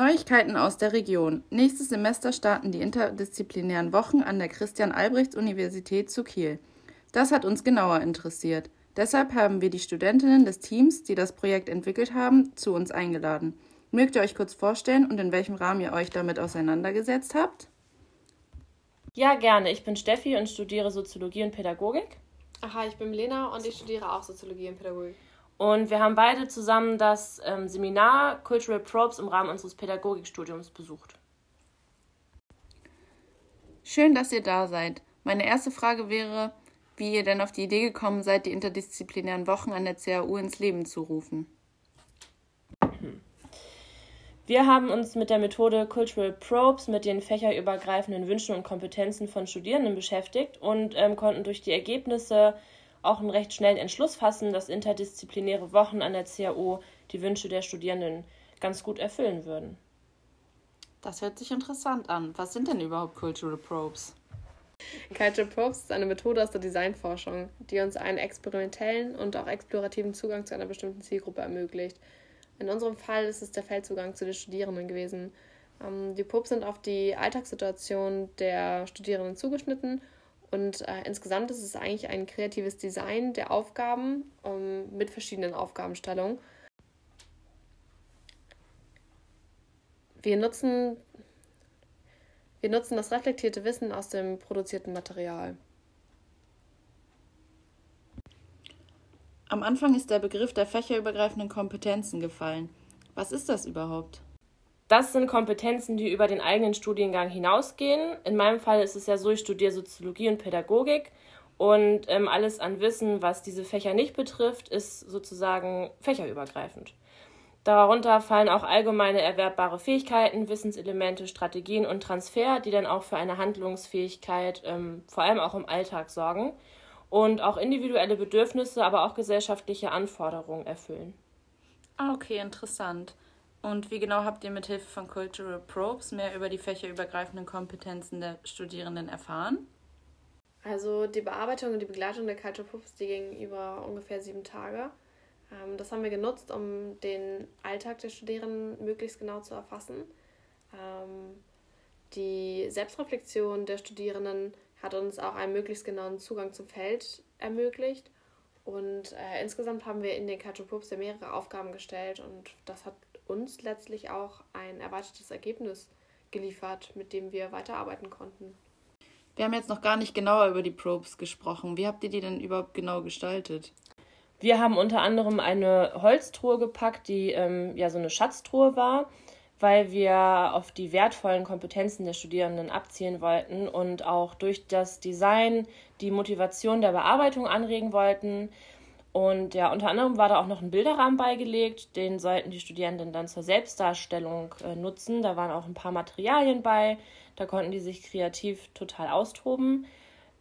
Neuigkeiten aus der Region. Nächstes Semester starten die interdisziplinären Wochen an der Christian-Albrechts-Universität zu Kiel. Das hat uns genauer interessiert. Deshalb haben wir die Studentinnen des Teams, die das Projekt entwickelt haben, zu uns eingeladen. Mögt ihr euch kurz vorstellen und in welchem Rahmen ihr euch damit auseinandergesetzt habt? Ja, gerne. Ich bin Steffi und studiere Soziologie und Pädagogik. Aha, ich bin Lena und ich studiere auch Soziologie und Pädagogik. Und wir haben beide zusammen das ähm, Seminar Cultural Probes im Rahmen unseres Pädagogikstudiums besucht. Schön, dass ihr da seid. Meine erste Frage wäre, wie ihr denn auf die Idee gekommen seid, die interdisziplinären Wochen an der CAU ins Leben zu rufen. Wir haben uns mit der Methode Cultural Probes mit den fächerübergreifenden Wünschen und Kompetenzen von Studierenden beschäftigt und ähm, konnten durch die Ergebnisse auch einen recht schnellen Entschluss fassen, dass interdisziplinäre Wochen an der CAO die Wünsche der Studierenden ganz gut erfüllen würden. Das hört sich interessant an. Was sind denn überhaupt Cultural Probes? Cultural Probes ist eine Methode aus der Designforschung, die uns einen experimentellen und auch explorativen Zugang zu einer bestimmten Zielgruppe ermöglicht. In unserem Fall ist es der Feldzugang zu den Studierenden gewesen. Ähm, die Probes sind auf die Alltagssituation der Studierenden zugeschnitten und äh, insgesamt ist es eigentlich ein kreatives Design der Aufgaben um, mit verschiedenen Aufgabenstellungen. Wir nutzen, wir nutzen das reflektierte Wissen aus dem produzierten Material. Am Anfang ist der Begriff der fächerübergreifenden Kompetenzen gefallen. Was ist das überhaupt? Das sind Kompetenzen, die über den eigenen Studiengang hinausgehen. In meinem Fall ist es ja so, ich studiere Soziologie und Pädagogik und ähm, alles an Wissen, was diese Fächer nicht betrifft, ist sozusagen fächerübergreifend. Darunter fallen auch allgemeine erwerbbare Fähigkeiten, Wissenselemente, Strategien und Transfer, die dann auch für eine Handlungsfähigkeit ähm, vor allem auch im Alltag sorgen und auch individuelle Bedürfnisse, aber auch gesellschaftliche Anforderungen erfüllen. Ah, okay, interessant. Und wie genau habt ihr mit Hilfe von Cultural Probes mehr über die fächerübergreifenden Kompetenzen der Studierenden erfahren? Also die Bearbeitung und die Begleitung der Cultural Probes, die ging über ungefähr sieben Tage. Ähm, das haben wir genutzt, um den Alltag der Studierenden möglichst genau zu erfassen. Ähm, die Selbstreflexion der Studierenden hat uns auch einen möglichst genauen Zugang zum Feld ermöglicht. Und äh, insgesamt haben wir in den Kachopups ja mehrere Aufgaben gestellt und das hat uns letztlich auch ein erweitertes Ergebnis geliefert, mit dem wir weiterarbeiten konnten. Wir haben jetzt noch gar nicht genauer über die Probes gesprochen. Wie habt ihr die denn überhaupt genau gestaltet? Wir haben unter anderem eine Holztruhe gepackt, die ähm, ja so eine Schatztruhe war weil wir auf die wertvollen Kompetenzen der Studierenden abzielen wollten und auch durch das Design die Motivation der Bearbeitung anregen wollten. Und ja, unter anderem war da auch noch ein Bilderrahmen beigelegt, den sollten die Studierenden dann zur Selbstdarstellung äh, nutzen. Da waren auch ein paar Materialien bei, da konnten die sich kreativ total austoben.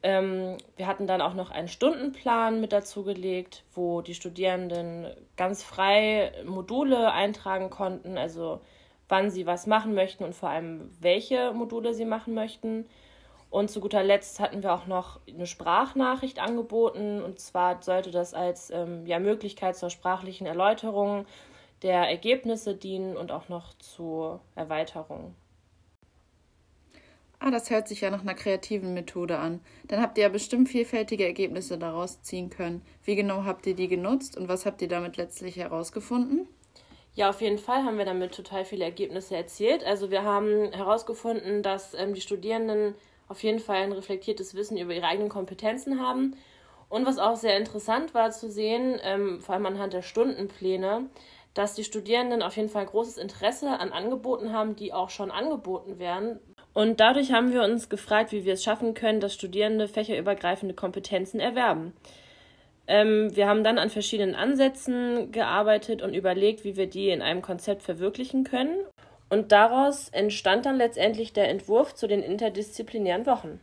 Ähm, wir hatten dann auch noch einen Stundenplan mit dazu gelegt, wo die Studierenden ganz frei Module eintragen konnten, also wann sie was machen möchten und vor allem welche Module sie machen möchten. Und zu guter Letzt hatten wir auch noch eine Sprachnachricht angeboten. Und zwar sollte das als ähm, ja, Möglichkeit zur sprachlichen Erläuterung der Ergebnisse dienen und auch noch zur Erweiterung. Ah, das hört sich ja nach einer kreativen Methode an. Dann habt ihr ja bestimmt vielfältige Ergebnisse daraus ziehen können. Wie genau habt ihr die genutzt und was habt ihr damit letztlich herausgefunden? Ja, auf jeden Fall haben wir damit total viele Ergebnisse erzielt. Also wir haben herausgefunden, dass ähm, die Studierenden auf jeden Fall ein reflektiertes Wissen über ihre eigenen Kompetenzen haben. Und was auch sehr interessant war zu sehen, ähm, vor allem anhand der Stundenpläne, dass die Studierenden auf jeden Fall großes Interesse an Angeboten haben, die auch schon angeboten werden. Und dadurch haben wir uns gefragt, wie wir es schaffen können, dass Studierende fächerübergreifende Kompetenzen erwerben. Ähm, wir haben dann an verschiedenen Ansätzen gearbeitet und überlegt, wie wir die in einem Konzept verwirklichen können. Und daraus entstand dann letztendlich der Entwurf zu den interdisziplinären Wochen.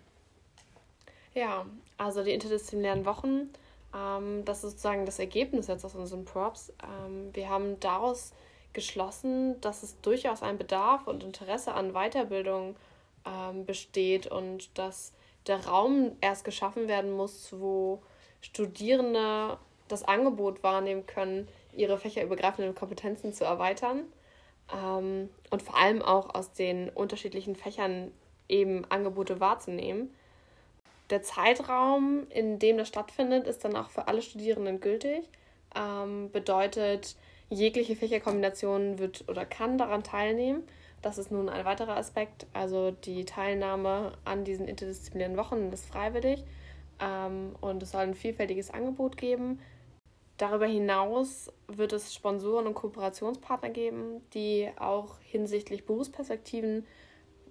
Ja, also die interdisziplinären Wochen, ähm, das ist sozusagen das Ergebnis jetzt aus unseren Props. Ähm, wir haben daraus geschlossen, dass es durchaus ein Bedarf und Interesse an Weiterbildung ähm, besteht und dass der Raum erst geschaffen werden muss, wo Studierende das Angebot wahrnehmen können, ihre fächerübergreifenden Kompetenzen zu erweitern. Ähm, und vor allem auch aus den unterschiedlichen Fächern eben Angebote wahrzunehmen. Der Zeitraum, in dem das stattfindet, ist dann auch für alle Studierenden gültig. Ähm, bedeutet, jegliche Fächerkombination wird oder kann daran teilnehmen. Das ist nun ein weiterer Aspekt. Also die Teilnahme an diesen interdisziplinären Wochen ist freiwillig ähm, und es soll ein vielfältiges Angebot geben. Darüber hinaus wird es Sponsoren und Kooperationspartner geben, die auch hinsichtlich Berufsperspektiven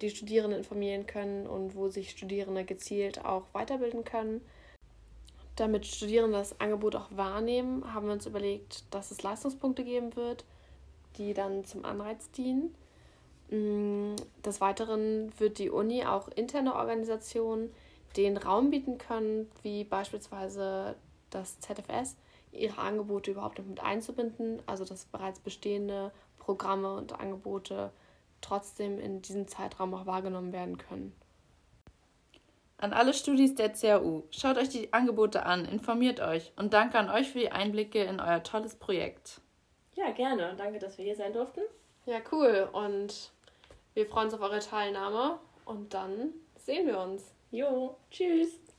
die Studierenden informieren können und wo sich Studierende gezielt auch weiterbilden können. Damit Studierende das Angebot auch wahrnehmen, haben wir uns überlegt, dass es Leistungspunkte geben wird, die dann zum Anreiz dienen. Mm, des Weiteren wird die Uni auch interne Organisationen den Raum bieten können, wie beispielsweise das ZFS, ihre Angebote überhaupt mit einzubinden, also dass bereits bestehende Programme und Angebote trotzdem in diesem Zeitraum auch wahrgenommen werden können. An alle Studis der CAU, schaut euch die Angebote an, informiert euch und danke an euch für die Einblicke in euer tolles Projekt. Ja, gerne. Danke, dass wir hier sein durften. Ja, cool. Und wir freuen uns auf eure Teilnahme und dann sehen wir uns. Jo, tschüss.